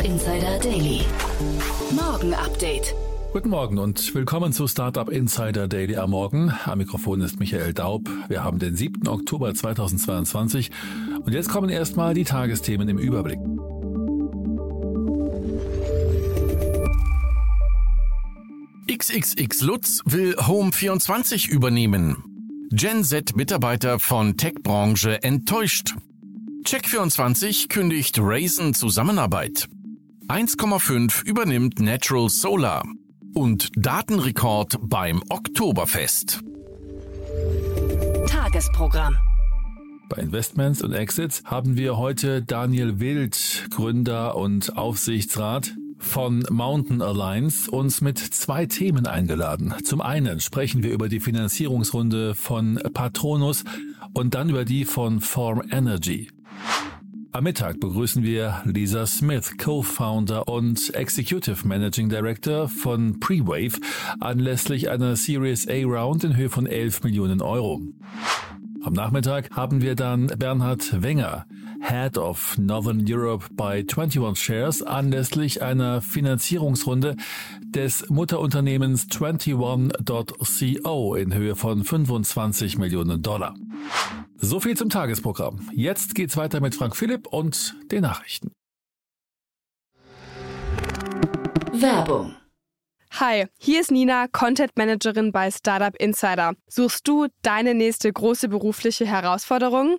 Startup Insider Daily. Morgen Update. Guten Morgen und willkommen zu Startup Insider Daily am Morgen. Am Mikrofon ist Michael Daub. Wir haben den 7. Oktober 2022 und jetzt kommen erstmal die Tagesthemen im Überblick. XXX Lutz will Home24 übernehmen. Gen Z Mitarbeiter von Tech-Branche enttäuscht. Check24 kündigt Raisin Zusammenarbeit. 1,5 übernimmt Natural Solar. Und Datenrekord beim Oktoberfest. Tagesprogramm. Bei Investments und Exits haben wir heute Daniel Wild, Gründer und Aufsichtsrat von Mountain Alliance, uns mit zwei Themen eingeladen. Zum einen sprechen wir über die Finanzierungsrunde von Patronus und dann über die von Form Energy. Am Mittag begrüßen wir Lisa Smith, Co-Founder und Executive Managing Director von Prewave, anlässlich einer Series A Round in Höhe von 11 Millionen Euro. Am Nachmittag haben wir dann Bernhard Wenger, Head of Northern Europe bei 21 Shares, anlässlich einer Finanzierungsrunde des Mutterunternehmens 21.co in Höhe von 25 Millionen Dollar. So viel zum Tagesprogramm. Jetzt geht's weiter mit Frank Philipp und den Nachrichten. Werbung. Hi, hier ist Nina, Content Managerin bei Startup Insider. Suchst du deine nächste große berufliche Herausforderung?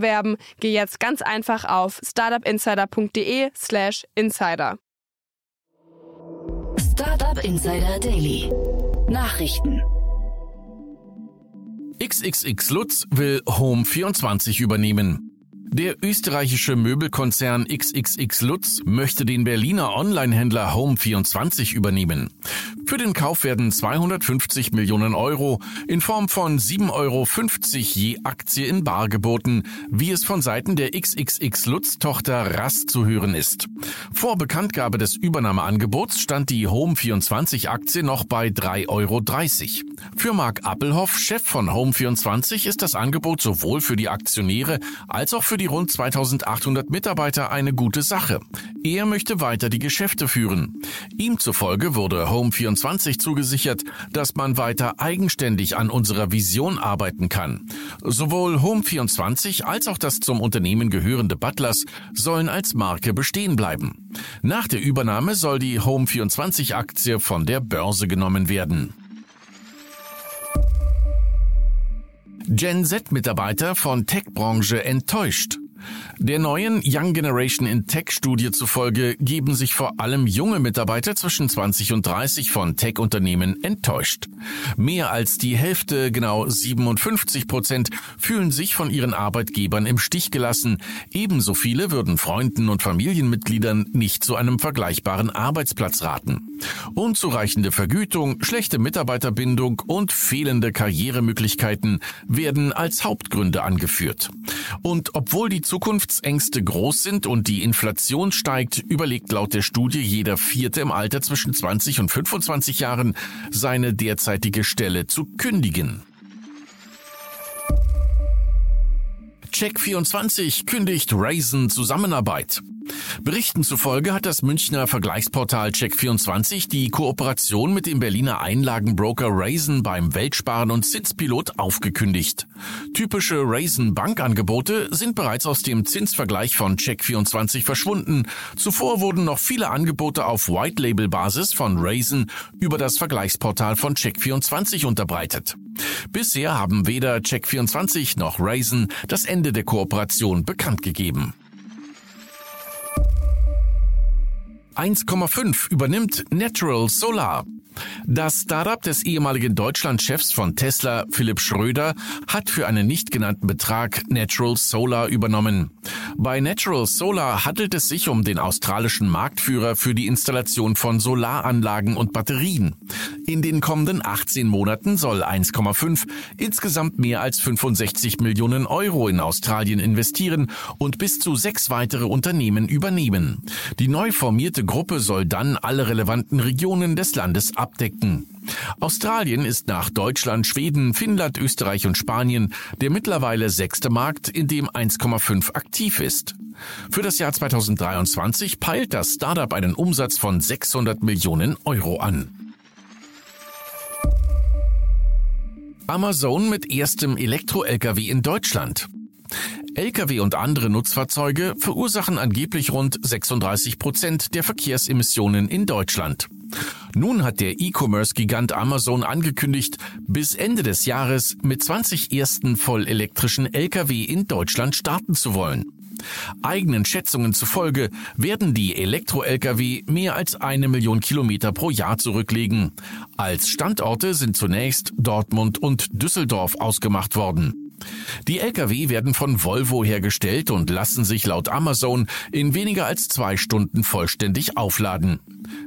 bewerben, geh jetzt ganz einfach auf startupinsider.de/slash insider. Startup Insider Daily. Nachrichten. XXX Lutz will Home24 übernehmen. Der österreichische Möbelkonzern XXX Lutz möchte den Berliner Onlinehändler Home24 übernehmen. Für den Kauf werden 250 Millionen Euro in Form von 7,50 Euro je Aktie in Bar geboten, wie es von Seiten der XXX Lutz Tochter Rast zu hören ist. Vor Bekanntgabe des Übernahmeangebots stand die Home24 Aktie noch bei 3,30 Euro. Für Marc Appelhoff, Chef von Home24, ist das Angebot sowohl für die Aktionäre als auch für die rund 2800 Mitarbeiter eine gute Sache. Er möchte weiter die Geschäfte führen. Ihm zufolge wurde Home24 zugesichert, dass man weiter eigenständig an unserer Vision arbeiten kann. Sowohl Home24 als auch das zum Unternehmen gehörende Butlers sollen als Marke bestehen bleiben. Nach der Übernahme soll die Home24 Aktie von der Börse genommen werden. Gen Z-Mitarbeiter von Tech-Branche enttäuscht. Der neuen Young Generation in Tech Studie zufolge geben sich vor allem junge Mitarbeiter zwischen 20 und 30 von Tech-Unternehmen enttäuscht. Mehr als die Hälfte, genau 57 Prozent, fühlen sich von ihren Arbeitgebern im Stich gelassen. Ebenso viele würden Freunden und Familienmitgliedern nicht zu einem vergleichbaren Arbeitsplatz raten. Unzureichende Vergütung, schlechte Mitarbeiterbindung und fehlende Karrieremöglichkeiten werden als Hauptgründe angeführt. Und obwohl die Zukunftsängste groß sind und die Inflation steigt, überlegt laut der Studie jeder Vierte im Alter zwischen 20 und 25 Jahren, seine derzeitige Stelle zu kündigen. Check24 kündigt Raisin Zusammenarbeit. Berichten zufolge hat das Münchner Vergleichsportal Check24 die Kooperation mit dem Berliner Einlagenbroker Raisin beim Weltsparen und Zinspilot aufgekündigt. Typische Raisin Bankangebote sind bereits aus dem Zinsvergleich von Check24 verschwunden. Zuvor wurden noch viele Angebote auf White Label Basis von Raisin über das Vergleichsportal von Check24 unterbreitet. Bisher haben weder Check24 noch Raisin das Ende der Kooperation bekannt gegeben. 1,5 übernimmt Natural Solar. Das Startup des ehemaligen Deutschlandchefs von Tesla, Philipp Schröder, hat für einen nicht genannten Betrag Natural Solar übernommen. Bei Natural Solar handelt es sich um den australischen Marktführer für die Installation von Solaranlagen und Batterien. In den kommenden 18 Monaten soll 1,5 insgesamt mehr als 65 Millionen Euro in Australien investieren und bis zu sechs weitere Unternehmen übernehmen. Die neu formierte Gruppe soll dann alle relevanten Regionen des Landes abdecken. Australien ist nach Deutschland, Schweden, Finnland, Österreich und Spanien der mittlerweile sechste Markt, in dem 1,5 aktiv ist. Für das Jahr 2023 peilt das Startup einen Umsatz von 600 Millionen Euro an. Amazon mit erstem Elektro-Lkw in Deutschland. Lkw und andere Nutzfahrzeuge verursachen angeblich rund 36 Prozent der Verkehrsemissionen in Deutschland. Nun hat der E-Commerce-Gigant Amazon angekündigt, bis Ende des Jahres mit 20 ersten vollelektrischen Lkw in Deutschland starten zu wollen. Eigenen Schätzungen zufolge werden die Elektro-Lkw mehr als eine Million Kilometer pro Jahr zurücklegen. Als Standorte sind zunächst Dortmund und Düsseldorf ausgemacht worden. Die Lkw werden von Volvo hergestellt und lassen sich laut Amazon in weniger als zwei Stunden vollständig aufladen.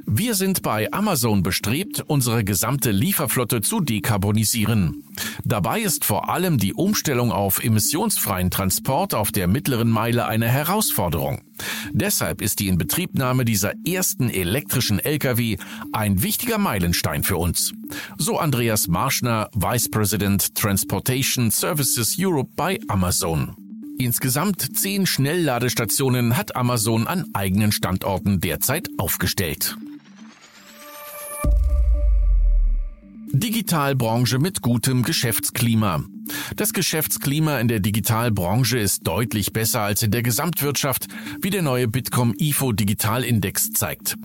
Wir sind bei Amazon bestrebt, unsere gesamte Lieferflotte zu dekarbonisieren. Dabei ist vor allem die Umstellung auf emissionsfreien Transport auf der mittleren Meile eine Herausforderung. Deshalb ist die Inbetriebnahme dieser ersten elektrischen Lkw ein wichtiger Meilenstein für uns. So Andreas Marschner, Vice President Transportation Services Europe bei Amazon. Insgesamt zehn Schnellladestationen hat Amazon an eigenen Standorten derzeit aufgestellt. Digitalbranche mit gutem Geschäftsklima. Das Geschäftsklima in der Digitalbranche ist deutlich besser als in der Gesamtwirtschaft, wie der neue Bitkom IFO Digitalindex zeigt.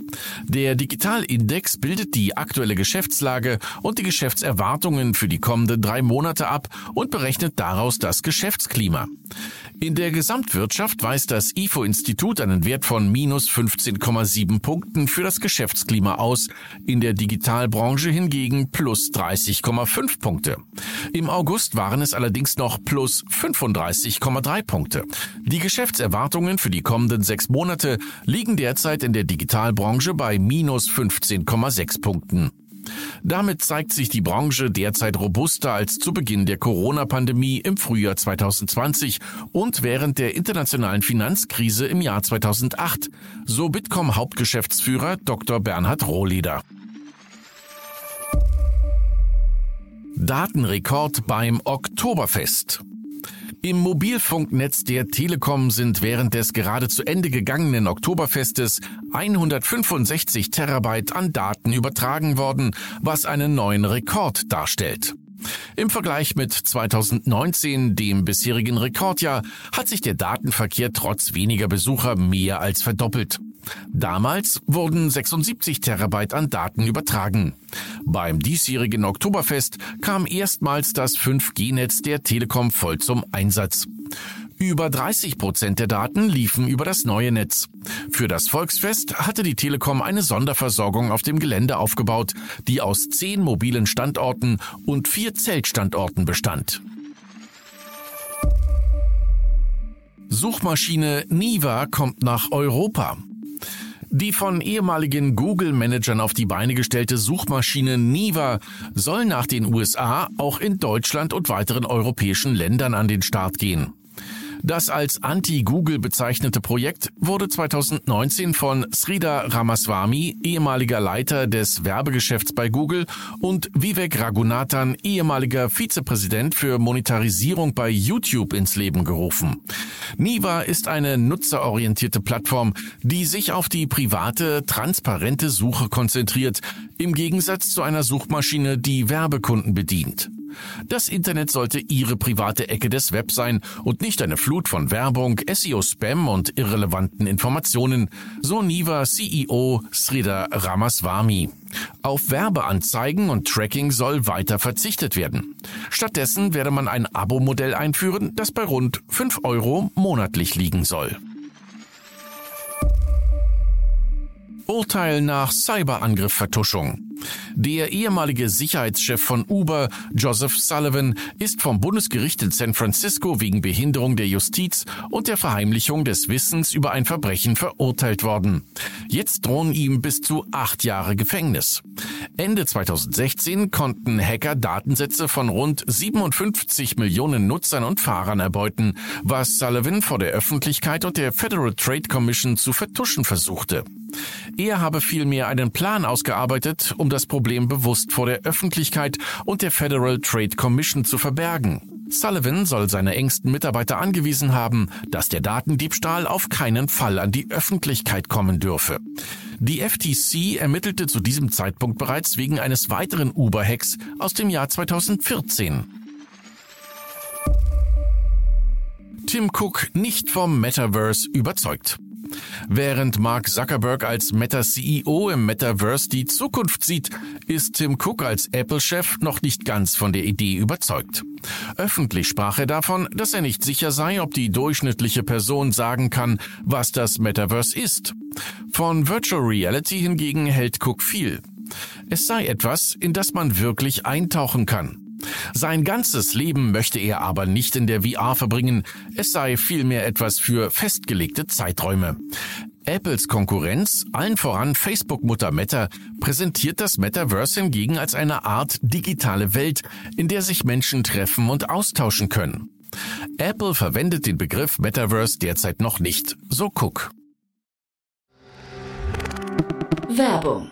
Der Digitalindex bildet die aktuelle Geschäftslage und die Geschäftserwartungen für die kommenden drei Monate ab und berechnet daraus das Geschäftsklima. In der Gesamtwirtschaft weist das IFO-Institut einen Wert von minus 15,7 Punkten für das Geschäftsklima aus, in der Digitalbranche hingegen plus 30,5 Punkte. Im August waren es allerdings noch plus 35,3 Punkte. Die Geschäftserwartungen für die kommenden sechs Monate liegen derzeit in der Digitalbranche bei minus 15,6 Punkten. Damit zeigt sich die Branche derzeit robuster als zu Beginn der Corona-Pandemie im Frühjahr 2020 und während der internationalen Finanzkrise im Jahr 2008, so Bitkom Hauptgeschäftsführer Dr. Bernhard Rohleder. Datenrekord beim Oktoberfest. Im Mobilfunknetz der Telekom sind während des gerade zu Ende gegangenen Oktoberfestes 165 Terabyte an Daten übertragen worden, was einen neuen Rekord darstellt. Im Vergleich mit 2019, dem bisherigen Rekordjahr, hat sich der Datenverkehr trotz weniger Besucher mehr als verdoppelt. Damals wurden 76 Terabyte an Daten übertragen. Beim diesjährigen Oktoberfest kam erstmals das 5G-Netz der Telekom voll zum Einsatz. Über 30 Prozent der Daten liefen über das neue Netz. Für das Volksfest hatte die Telekom eine Sonderversorgung auf dem Gelände aufgebaut, die aus zehn mobilen Standorten und vier Zeltstandorten bestand. Suchmaschine Niva kommt nach Europa. Die von ehemaligen Google-Managern auf die Beine gestellte Suchmaschine Niva soll nach den USA auch in Deutschland und weiteren europäischen Ländern an den Start gehen. Das als Anti-Google bezeichnete Projekt wurde 2019 von Sridhar Ramaswamy, ehemaliger Leiter des Werbegeschäfts bei Google, und Vivek Raghunathan, ehemaliger Vizepräsident für Monetarisierung bei YouTube ins Leben gerufen. Niva ist eine nutzerorientierte Plattform, die sich auf die private, transparente Suche konzentriert, im Gegensatz zu einer Suchmaschine, die Werbekunden bedient. Das Internet sollte Ihre private Ecke des Webs sein und nicht eine Flut von Werbung, SEO-Spam und irrelevanten Informationen, so Niva CEO Sridhar Ramaswamy. Auf Werbeanzeigen und Tracking soll weiter verzichtet werden. Stattdessen werde man ein Abo-Modell einführen, das bei rund 5 Euro monatlich liegen soll. Urteil nach Cyberangriffvertuschung. Der ehemalige Sicherheitschef von Uber, Joseph Sullivan, ist vom Bundesgericht in San Francisco wegen Behinderung der Justiz und der Verheimlichung des Wissens über ein Verbrechen verurteilt worden. Jetzt drohen ihm bis zu acht Jahre Gefängnis. Ende 2016 konnten Hacker Datensätze von rund 57 Millionen Nutzern und Fahrern erbeuten, was Sullivan vor der Öffentlichkeit und der Federal Trade Commission zu vertuschen versuchte. Er habe vielmehr einen Plan ausgearbeitet, um das Problem bewusst vor der Öffentlichkeit und der Federal Trade Commission zu verbergen. Sullivan soll seine engsten Mitarbeiter angewiesen haben, dass der Datendiebstahl auf keinen Fall an die Öffentlichkeit kommen dürfe. Die FTC ermittelte zu diesem Zeitpunkt bereits wegen eines weiteren Uber-Hacks aus dem Jahr 2014. Tim Cook nicht vom Metaverse überzeugt. Während Mark Zuckerberg als Meta-CEO im Metaverse die Zukunft sieht, ist Tim Cook als Apple-Chef noch nicht ganz von der Idee überzeugt. Öffentlich sprach er davon, dass er nicht sicher sei, ob die durchschnittliche Person sagen kann, was das Metaverse ist. Von Virtual Reality hingegen hält Cook viel. Es sei etwas, in das man wirklich eintauchen kann. Sein ganzes Leben möchte er aber nicht in der VR verbringen, es sei vielmehr etwas für festgelegte Zeiträume. Apples Konkurrenz, allen voran Facebook-Mutter Meta, präsentiert das Metaverse hingegen als eine Art digitale Welt, in der sich Menschen treffen und austauschen können. Apple verwendet den Begriff Metaverse derzeit noch nicht, so Cook. Werbung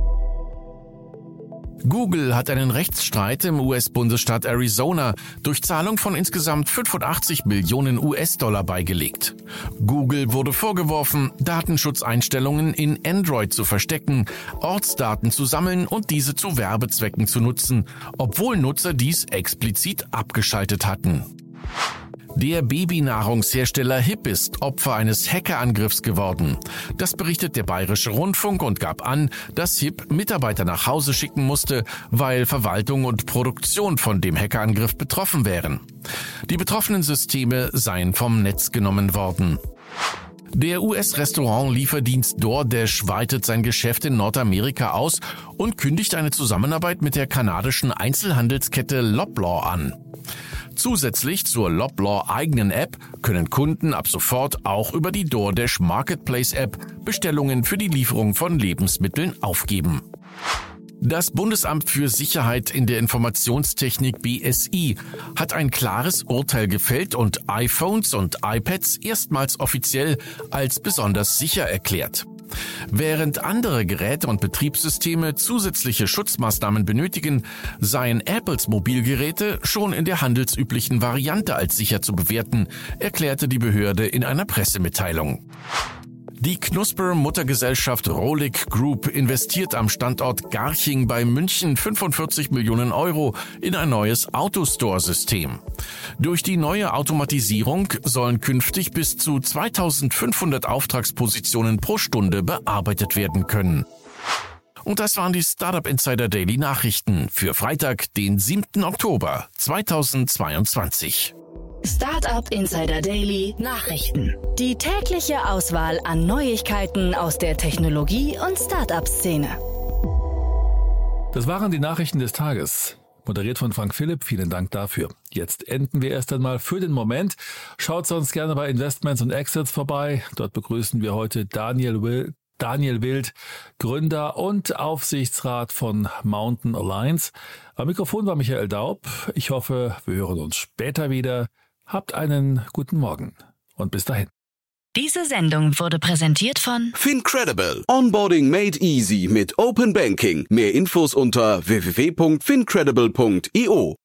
Google hat einen Rechtsstreit im US-Bundesstaat Arizona durch Zahlung von insgesamt 85 Millionen US-Dollar beigelegt. Google wurde vorgeworfen, Datenschutzeinstellungen in Android zu verstecken, Ortsdaten zu sammeln und diese zu Werbezwecken zu nutzen, obwohl Nutzer dies explizit abgeschaltet hatten. Der Babynahrungshersteller HIP ist Opfer eines Hackerangriffs geworden. Das berichtet der Bayerische Rundfunk und gab an, dass HIP Mitarbeiter nach Hause schicken musste, weil Verwaltung und Produktion von dem Hackerangriff betroffen wären. Die betroffenen Systeme seien vom Netz genommen worden. Der US-Restaurant-Lieferdienst DoorDash weitet sein Geschäft in Nordamerika aus und kündigt eine Zusammenarbeit mit der kanadischen Einzelhandelskette Loblaw an. Zusätzlich zur Loblaw eigenen App können Kunden ab sofort auch über die DoorDash Marketplace App Bestellungen für die Lieferung von Lebensmitteln aufgeben. Das Bundesamt für Sicherheit in der Informationstechnik BSI hat ein klares Urteil gefällt und iPhones und iPads erstmals offiziell als besonders sicher erklärt. Während andere Geräte und Betriebssysteme zusätzliche Schutzmaßnahmen benötigen, seien Apples Mobilgeräte schon in der handelsüblichen Variante als sicher zu bewerten, erklärte die Behörde in einer Pressemitteilung. Die Knusper-Muttergesellschaft Rolik Group investiert am Standort Garching bei München 45 Millionen Euro in ein neues Autostore-System. Durch die neue Automatisierung sollen künftig bis zu 2500 Auftragspositionen pro Stunde bearbeitet werden können. Und das waren die Startup Insider Daily Nachrichten für Freitag, den 7. Oktober 2022. Startup Insider Daily Nachrichten. Die tägliche Auswahl an Neuigkeiten aus der Technologie- und Startup-Szene. Das waren die Nachrichten des Tages. Moderiert von Frank Philipp, vielen Dank dafür. Jetzt enden wir erst einmal für den Moment. Schaut sonst gerne bei Investments und Exits vorbei. Dort begrüßen wir heute Daniel Will, Daniel Wild, Gründer und Aufsichtsrat von Mountain Alliance. Am Mikrofon war Michael Daub. Ich hoffe, wir hören uns später wieder. Habt einen guten Morgen und bis dahin. Diese Sendung wurde präsentiert von Fincredible. Onboarding made easy mit Open Banking. Mehr Infos unter www.fincredible.io.